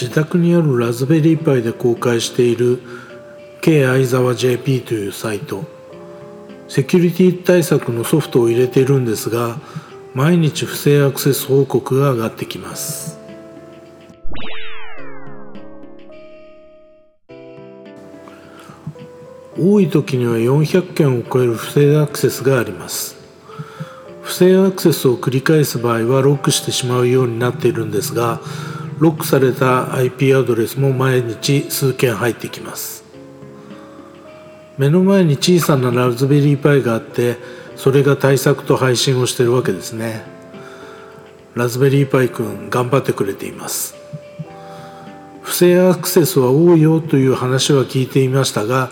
自宅にあるラズベリーパイで公開している K 相沢 JP というサイト。セキュリティ対策のソフトを入れているんですが毎日不正アクセス報告が上がってきます。多い時には400件を超える不正アクセスがあります。不正アクセスを繰り返す場合はロックしてしまうようになっているんですがロックされた IP アドレスも毎日数件入ってきます。目の前に小さなラズベリーパイがあってそれが対策と配信をしてるわけですね。ラズベリーパイくん頑張ってくれています。不正アクセスは多いよという話は聞いていましたが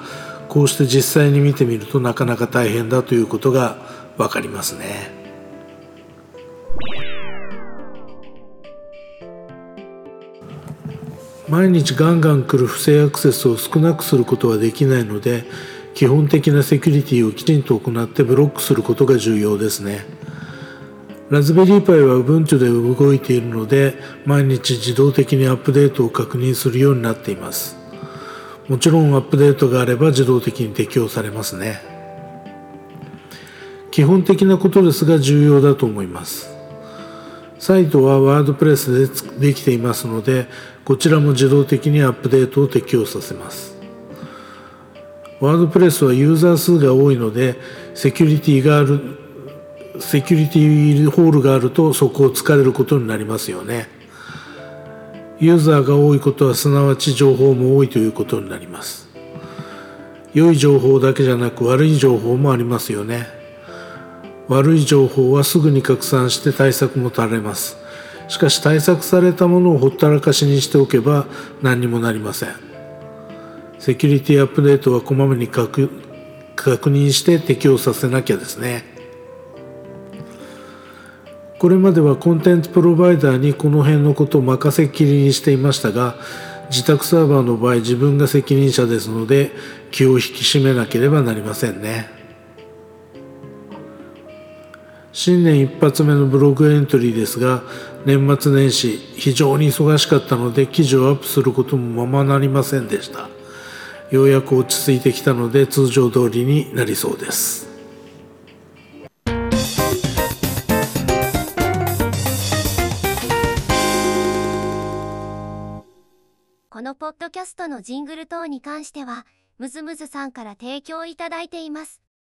こうして実際に見てみるとなかなか大変だということが分かりますね。毎日ガンガン来る不正アクセスを少なくすることはできないので基本的なセキュリティをきちんと行ってブロックすることが重要ですね。ラズベリーパイは Ubuntu で動いているので毎日自動的にアップデートを確認するようになっています。もちろんアップデートがあれば自動的に適用されますね。基本的なことですが重要だと思います。サイトはワードプレスでできていますのでこちらも自動的にアップデートを適用させます。ワードプレスはユーザー数が多いのでセキュリティがあるセキュリティホールがあるとそこを突かれることになりますよね。ユーザーが多いことはすなわち情報も多いということになります。良い情報だけじゃなく悪い情報もありますよね。悪い情報はすぐに拡散して対策も垂れます。しかし対策されたものをほったらかしにしておけば何にもなりません。セキュリティアップデートはこまめに確認して適用させなきゃですね。これまではコンテンツプロバイダーにこの辺のことを任せっきりにしていましたが自宅サーバーの場合自分が責任者ですので気を引き締めなければなりませんね。新年一発目のブログエントリーですが年末年始非常に忙しかったので記事をアップすることもままなりませんでしたようやく落ち着いてきたので通常通りになりそうですこのポッドキャストのジングル等に関しては、ムズムズさんから提供いただいています。